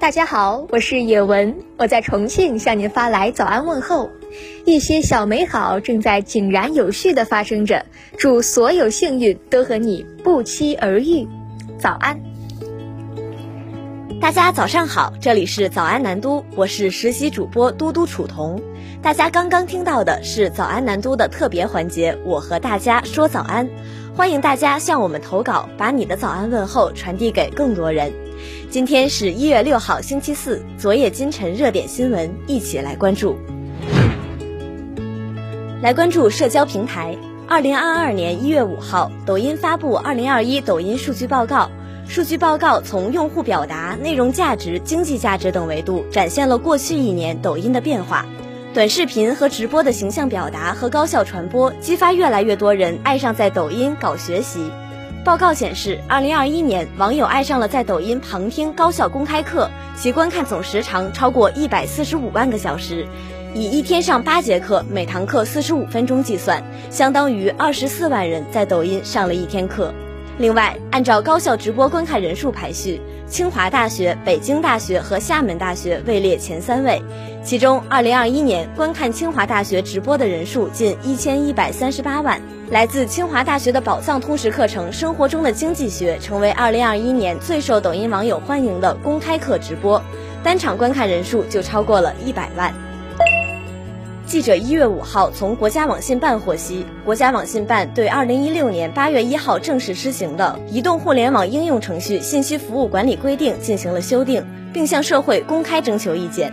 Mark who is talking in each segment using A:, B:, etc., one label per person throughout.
A: 大家好，我是野文，我在重庆向您发来早安问候。一些小美好正在井然有序的发生着，祝所有幸运都和你不期而遇。早安，
B: 大家早上好，这里是早安南都，我是实习主播嘟嘟楚彤。大家刚刚听到的是早安南都的特别环节，我和大家说早安，欢迎大家向我们投稿，把你的早安问候传递给更多人。今天是一月六号，星期四。昨夜今晨热点新闻，一起来关注。来关注社交平台。二零二二年一月五号，抖音发布二零二一抖音数据报告。数据报告从用户表达、内容价值、经济价值等维度，展现了过去一年抖音的变化。短视频和直播的形象表达和高效传播，激发越来越多人爱上在抖音搞学习。报告显示，二零二一年网友爱上了在抖音旁听高校公开课，其观看总时长超过一百四十五万个小时，以一天上八节课，每堂课四十五分钟计算，相当于二十四万人在抖音上了一天课。另外，按照高校直播观看人数排序，清华大学、北京大学和厦门大学位列前三位。其中，二零二一年观看清华大学直播的人数近一千一百三十八万。来自清华大学的宝藏通识课程《生活中的经济学》成为2021年最受抖音网友欢迎的公开课直播，单场观看人数就超过了一百万。记者一月五号从国家网信办获悉，国家网信办对二零一六年八月一号正式施行的《移动互联网应用程序信息服务管理规定》进行了修订，并向社会公开征求意见。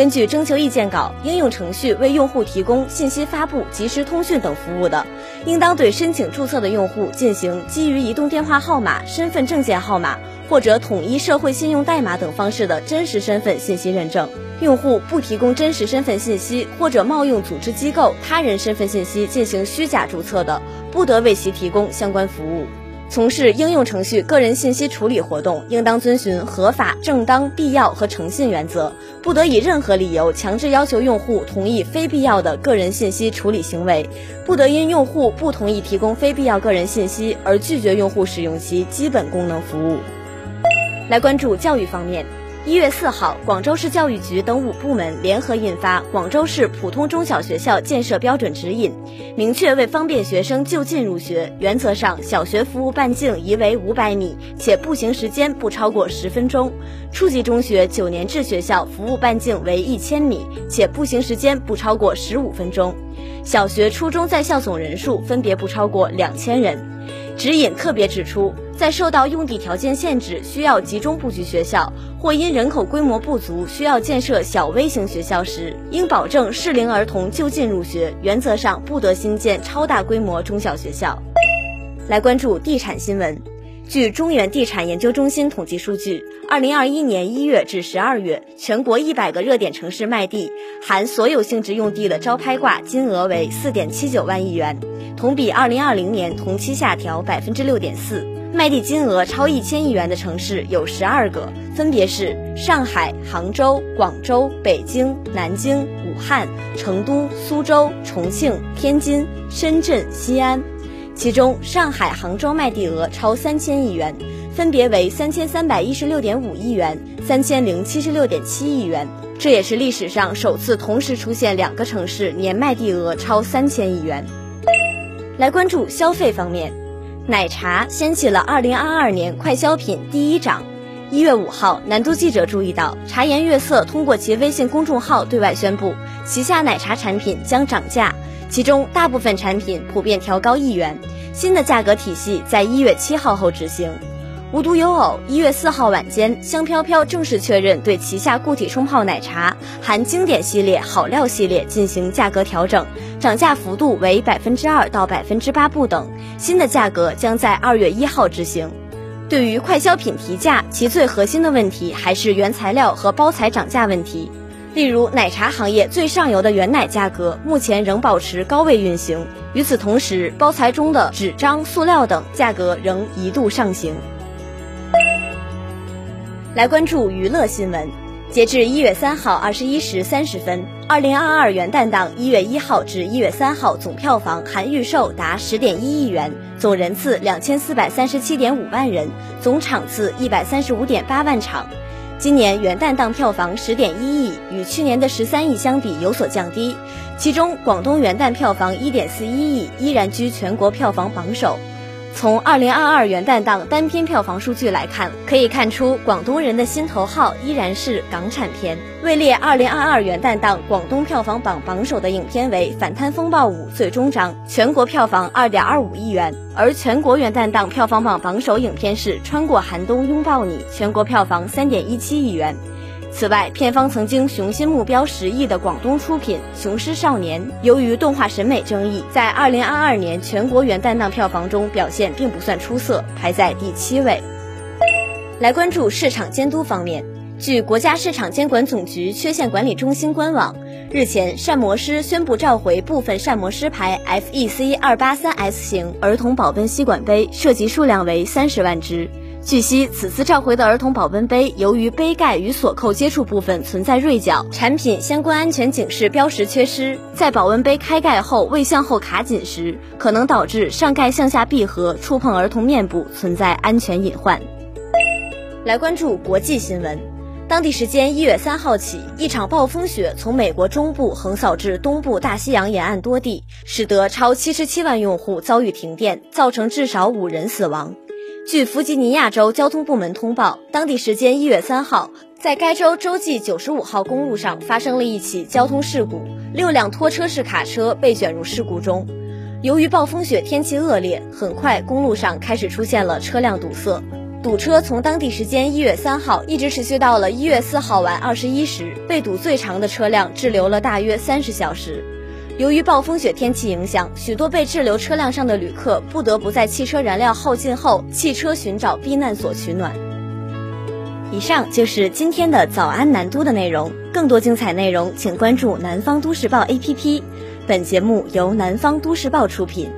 B: 根据征求意见稿，应用程序为用户提供信息发布、即时通讯等服务的，应当对申请注册的用户进行基于移动电话号码、身份证件号码或者统一社会信用代码等方式的真实身份信息认证。用户不提供真实身份信息或者冒用组织机构他人身份信息进行虚假注册的，不得为其提供相关服务。从事应用程序个人信息处理活动，应当遵循合法、正当、必要和诚信原则，不得以任何理由强制要求用户同意非必要的个人信息处理行为，不得因用户不同意提供非必要个人信息而拒绝用户使用其基本功能服务。来关注教育方面。一月四号，广州市教育局等五部门联合印发《广州市普通中小学校建设标准指引》，明确为方便学生就近入学，原则上小学服务半径宜为五百米，且步行时间不超过十分钟；初级中学九年制学校服务半径为一千米，且步行时间不超过十五分钟；小学、初中在校总人数分别不超过两千人。指引特别指出。在受到用地条件限制，需要集中布局学校，或因人口规模不足需要建设小微型学校时，应保证适龄儿童就近入学，原则上不得新建超大规模中小学校。来关注地产新闻，据中原地产研究中心统计数据，二零二一年一月至十二月，全国一百个热点城市卖地含所有性质用地的招拍挂金额为四点七九万亿元，同比二零二零年同期下调百分之六点四。卖地金额超一千亿元的城市有十二个，分别是上海、杭州、广州、北京、南京、武汉、成都、苏州、重庆、天津、深圳、西安。其中，上海、杭州卖地额超三千亿元，分别为三千三百一十六点五亿元、三千零七十六点七亿元。这也是历史上首次同时出现两个城市年卖地额超三千亿元。来关注消费方面。奶茶掀起了二零二二年快消品第一涨。一月五号，南都记者注意到，茶颜悦色通过其微信公众号对外宣布，旗下奶茶产品将涨价，其中大部分产品普遍调高一元，新的价格体系在一月七号后执行。无独有偶，一月四号晚间，香飘飘正式确认对旗下固体冲泡奶茶含经典系列、好料系列进行价格调整，涨价幅度为百分之二到百分之八不等。新的价格将在二月一号执行。对于快消品提价，其最核心的问题还是原材料和包材涨价问题。例如，奶茶行业最上游的原奶价格目前仍保持高位运行，与此同时，包材中的纸张、塑料等价格仍一度上行。来关注娱乐新闻。截至一月三号二十一时三十分，二零二二元旦档一月一号至一月三号总票房含预售达十点一亿元，总人次两千四百三十七点五万人，总场次一百三十五点八万场。今年元旦档票房十点一亿，与去年的十三亿相比有所降低。其中，广东元旦票房一点四一亿，依然居全国票房榜首。从二零二二元旦档单片票房数据来看，可以看出广东人的心头号依然是港产片。位列二零二二元旦档广东票房榜榜首的影片为《反贪风暴五：最终章》，全国票房二点二五亿元；而全国元旦档票房榜榜首影片是《穿过寒冬拥抱你》，全国票房三点一七亿元。此外，片方曾经雄心目标十亿的广东出品《雄狮少年》，由于动画审美争议，在二零二二年全国元旦档票房中表现并不算出色，排在第七位。来关注市场监督方面，据国家市场监管总局缺陷管理中心官网，日前膳魔师宣布召回部分膳魔师牌 FEC 二八三 S 型儿童保温吸管杯，涉及数量为三十万只。据悉，此次召回的儿童保温杯，由于杯盖与锁扣接触部分存在锐角，产品相关安全警示标识缺失，在保温杯开盖后未向后卡紧时，可能导致上盖向下闭合，触碰儿童面部，存在安全隐患。来关注国际新闻，当地时间一月三号起，一场暴风雪从美国中部横扫至东部大西洋沿岸多地，使得超七十七万用户遭遇停电，造成至少五人死亡。据弗吉尼亚州交通部门通报，当地时间一月三号，在该州州际九十五号公路上发生了一起交通事故，六辆拖车式卡车被卷入事故中。由于暴风雪天气恶劣，很快公路上开始出现了车辆堵塞，堵车从当地时间一月三号一直持续到了一月四号晚二十一时，被堵最长的车辆滞留了大约三十小时。由于暴风雪天气影响，许多被滞留车辆上的旅客不得不在汽车燃料耗尽后，汽车寻找避难所取暖。以上就是今天的早安南都的内容，更多精彩内容请关注南方都市报 APP。本节目由南方都市报出品。